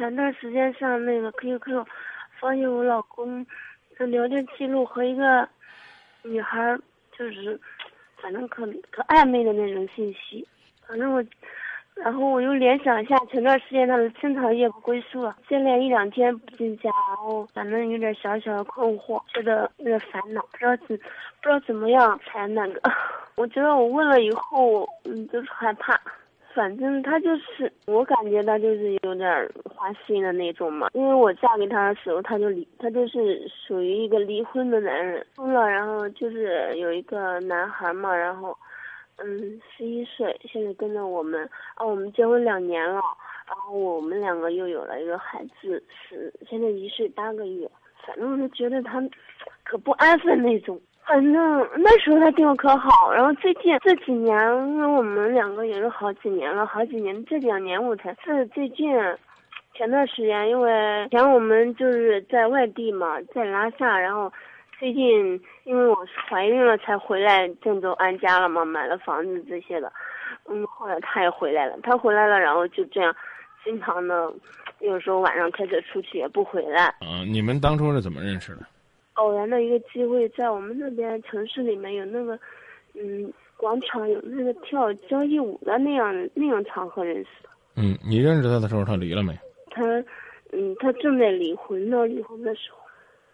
前段时间上那个 QQ，发现我老公的聊天记录和一个女孩，就是反正可可暧昧的那种信息。反正我，然后我又联想一下前段时间他的经常夜不归宿了，接连一两天不进家，然后反正有点小小的困惑，觉得有点烦恼，不知道怎不知道怎么样才那个。我觉得我问了以后，嗯，就是害怕。反正他就是，我感觉他就是有点花心的那种嘛。因为我嫁给他的时候，他就离，他就是属于一个离婚的男人，疯了。然后就是有一个男孩嘛，然后，嗯，十一岁，现在跟着我们，啊，我们结婚两年了，然后我们两个又有了一个孩子，是现在一岁八个月。反正我就觉得他，可不安分那种。反正那时候他对我可好，然后最近这几年，因为我们两个也是好几年了，好几年这两年我才是最近，前段时间因为前我们就是在外地嘛，在拉萨，然后最近因为我怀孕了才回来郑州安家了嘛，买了房子这些的，嗯，后来他也回来了，他回来了，然后就这样，经常的，有时候晚上开车出去也不回来。嗯，你们当初是怎么认识的？偶然的一个机会，在我们那边城市里面有那个，嗯，广场有那个跳交谊舞的那样那样场合认识的。嗯，你认识他的时候，他离了没？他，嗯，他正在离婚呢，离婚的时候。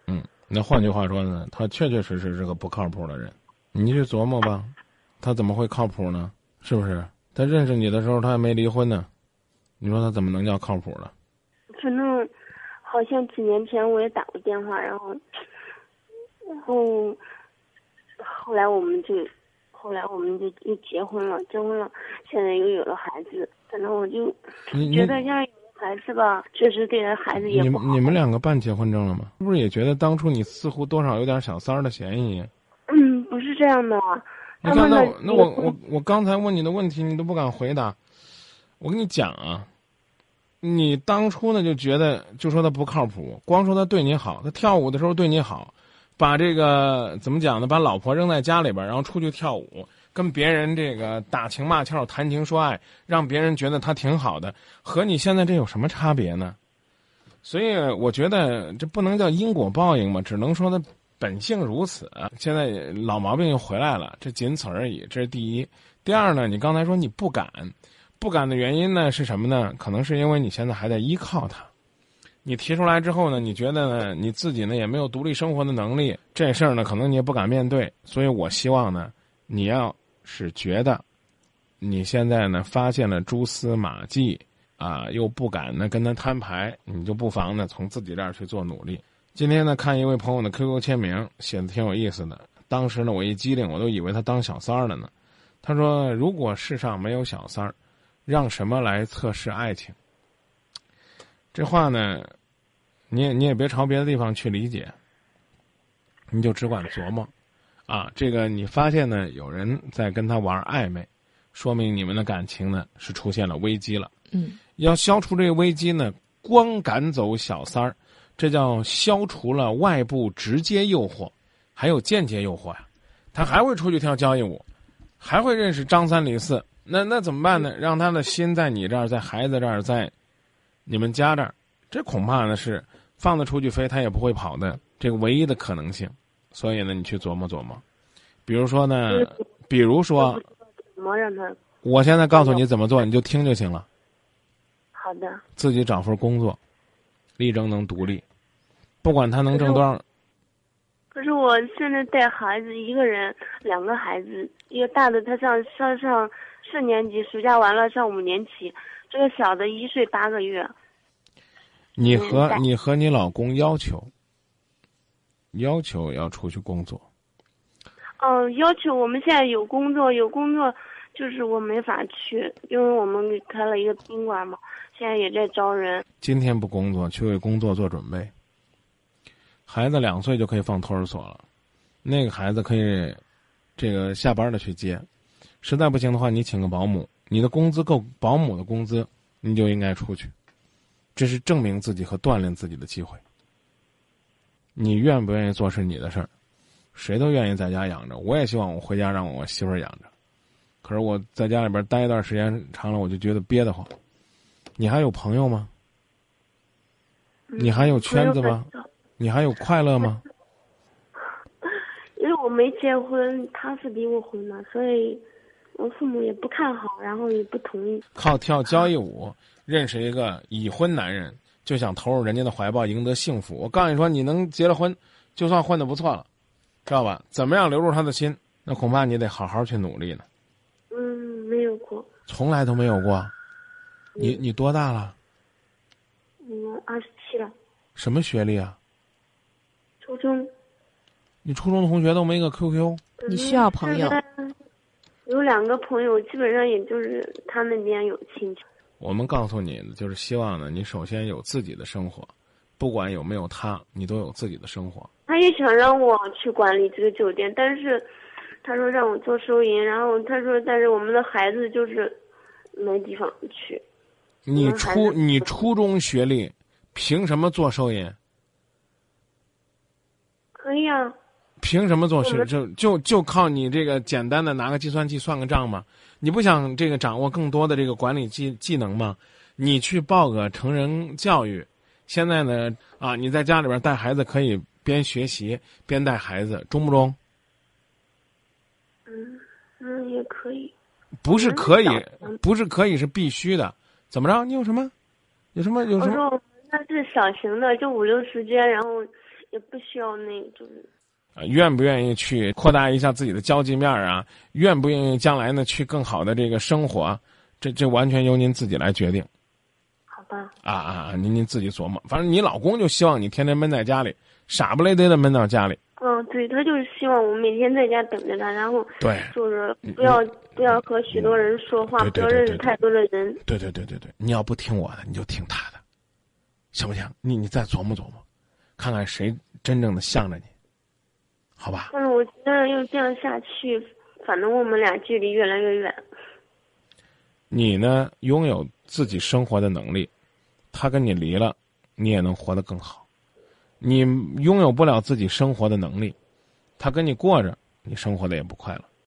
嗯，那换句话说呢，他确确实实是个不靠谱的人。你去琢磨吧，他怎么会靠谱呢？是不是？他认识你的时候，他还没离婚呢，你说他怎么能叫靠谱呢？反正，好像几年前我也打过电话，然后。然后，后来我们就，后来我们就又结婚了，结婚了，现在又有了孩子。反正我就觉得，像有孩子吧，确实对孩子也不好。你们你们两个办结婚证了吗？是不是也觉得当初你似乎多少有点小三儿的嫌疑？嗯，不是这样的。你看，那那我我我刚才问你的问题，你都不敢回答。我跟你讲啊，你当初呢就觉得就说他不靠谱，光说他对你好，他跳舞的时候对你好。把这个怎么讲呢？把老婆扔在家里边，然后出去跳舞，跟别人这个打情骂俏、谈情说爱，让别人觉得他挺好的，和你现在这有什么差别呢？所以我觉得这不能叫因果报应嘛，只能说他本性如此。现在老毛病又回来了，这仅此而已。这是第一。第二呢，你刚才说你不敢，不敢的原因呢是什么呢？可能是因为你现在还在依靠他。你提出来之后呢，你觉得呢？你自己呢也没有独立生活的能力，这事儿呢可能你也不敢面对。所以我希望呢，你要是觉得你现在呢发现了蛛丝马迹，啊，又不敢呢跟他摊牌，你就不妨呢从自己这儿去做努力。今天呢看一位朋友的 QQ 签名，写的挺有意思的。当时呢我一机灵，我都以为他当小三儿了呢。他说：“如果世上没有小三儿，让什么来测试爱情？”这话呢，你也你也别朝别的地方去理解，你就只管琢磨，啊，这个你发现呢有人在跟他玩暧昧，说明你们的感情呢是出现了危机了。嗯，要消除这个危机呢，光赶走小三儿，这叫消除了外部直接诱惑，还有间接诱惑呀。他还会出去跳交谊舞，还会认识张三李四，那那怎么办呢？让他的心在你这儿，在孩子这儿，在。你们家这儿，这恐怕呢是放他出去飞，他也不会跑的这个唯一的可能性。所以呢，你去琢磨琢磨。比如说呢，比如说，怎么让他？我现在告诉你怎么做，你就听就行了。好的。自己找份工作，力争能独立，不管他能挣多少。可是我现在带孩子一个人，两个孩子，一个大的他上上上四年级，暑假完了上五年级。这个小的一岁八个月。你和你和你老公要求，要求要出去工作。嗯，要求我们现在有工作，有工作，就是我没法去，因为我们给开了一个宾馆嘛，现在也在招人。今天不工作，去为工作做准备。孩子两岁就可以放托儿所了，那个孩子可以，这个下班了去接，实在不行的话，你请个保姆。你的工资够保姆的工资，你就应该出去，这是证明自己和锻炼自己的机会。你愿不愿意做是你的事儿，谁都愿意在家养着。我也希望我回家让我媳妇儿养着，可是我在家里边待一段时间长了，我就觉得憋得慌。你还有朋友吗？嗯你还有圈子吗？你还有快乐吗？因为我没结婚，他是离过婚的，所以我父母也不看好，然后也不同意。靠跳交谊舞认识一个已婚男人，就想投入人家的怀抱，赢得幸福。我告诉你说，你能结了婚，就算混的不错了，知道吧？怎么样留住他的心？那恐怕你得好好去努力呢。嗯，没有过。从来都没有过。你你多大了？嗯，二十七了，什么学历啊？初中。你初中同学都没个 QQ？你需要朋友有两个朋友，基本上也就是他那边有亲戚。我们告诉你，就是希望呢，你首先有自己的生活，不管有没有他，你都有自己的生活。他也想让我去管理这个酒店，但是他说让我做收银，然后他说，但是我们的孩子就是没地方去。你初你初中学历，凭什么做收银？可以啊，凭什么做学？我们就就就靠你这个简单的拿个计算器算个账吗？你不想这个掌握更多的这个管理技技能吗？你去报个成人教育。现在呢，啊，你在家里边带孩子可以边学习边带孩子，中不中？嗯，嗯，也可以。不是可以不是可以，是必须的。怎么着？你有什么？有什么？有什么？那是小型的，就五六十间，然后也不需要那，就是啊，愿不愿意去扩大一下自己的交际面儿啊？愿不愿意将来呢去更好的这个生活？这这完全由您自己来决定好吧。啊啊啊！您您自己琢磨。反正你老公就希望你天天闷在家里，傻不勒嘚的闷到家里。嗯，对他就是希望我每天在家等着他，然后对就是不要不要和许多人说话，不要认识太多的人。对对对对对，你要不听我的，你就听他的，行不行？你你再琢磨琢磨，看看谁真正的向着你，好吧？但是我觉得要这样下去，反正我们俩距离越来越远。你呢，拥有自己生活的能力，他跟你离了，你也能活得更好。你拥有不了自己生活的能力，他跟你过着，你生活的也不快乐。